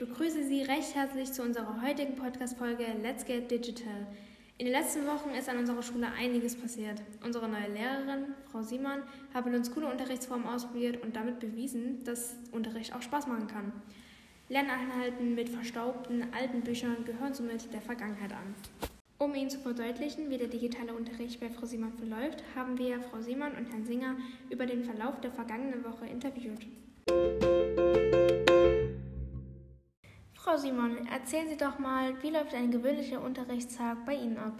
begrüße Sie recht herzlich zu unserer heutigen Podcast-Folge Let's Get Digital. In den letzten Wochen ist an unserer Schule einiges passiert. Unsere neue Lehrerin, Frau Simon, hat mit uns coole Unterrichtsformen ausprobiert und damit bewiesen, dass Unterricht auch Spaß machen kann. Lerneinheiten mit verstaubten alten Büchern gehören somit der Vergangenheit an. Um Ihnen zu verdeutlichen, wie der digitale Unterricht bei Frau Simon verläuft, haben wir Frau Simon und Herrn Singer über den Verlauf der vergangenen Woche interviewt. Simon, erzählen Sie doch mal, wie läuft ein gewöhnlicher Unterrichtstag bei Ihnen ab?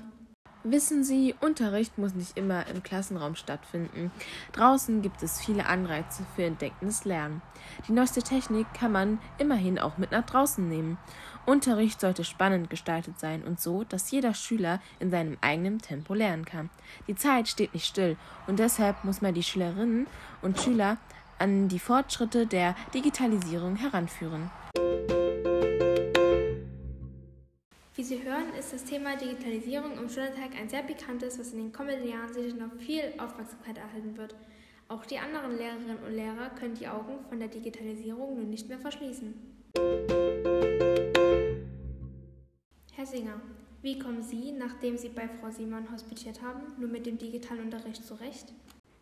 Wissen Sie, Unterricht muss nicht immer im Klassenraum stattfinden. Draußen gibt es viele Anreize für entdeckendes Lernen. Die neueste Technik kann man immerhin auch mit nach draußen nehmen. Unterricht sollte spannend gestaltet sein und so, dass jeder Schüler in seinem eigenen Tempo lernen kann. Die Zeit steht nicht still und deshalb muss man die Schülerinnen und Schüler an die Fortschritte der Digitalisierung heranführen. Wie Sie hören, ist das Thema Digitalisierung im Schulalltag ein sehr bekanntes, was in den kommenden Jahren sicher noch viel Aufmerksamkeit erhalten wird. Auch die anderen Lehrerinnen und Lehrer können die Augen von der Digitalisierung nun nicht mehr verschließen. Herr Singer, wie kommen Sie, nachdem Sie bei Frau Simon hospitiert haben, nur mit dem digitalen Unterricht zurecht?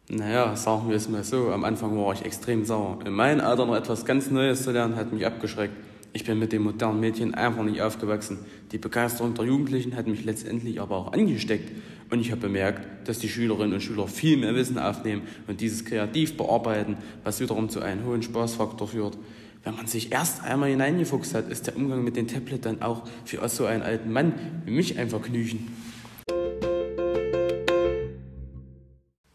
Naja, sagen wir es mal so, am Anfang war ich extrem sauer. In meinem Alter noch etwas ganz Neues zu lernen, hat mich abgeschreckt. Ich bin mit den modernen Medien einfach nicht aufgewachsen. Die Begeisterung der Jugendlichen hat mich letztendlich aber auch angesteckt. Und ich habe bemerkt, dass die Schülerinnen und Schüler viel mehr Wissen aufnehmen und dieses kreativ bearbeiten, was wiederum zu einem hohen Spaßfaktor führt. Wenn man sich erst einmal hineingefuchst hat, ist der Umgang mit den Tablet dann auch für so einen alten Mann wie mich ein Vergnügen.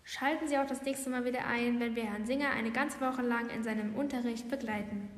Schalten Sie auch das nächste Mal wieder ein, wenn wir Herrn Singer eine ganze Woche lang in seinem Unterricht begleiten.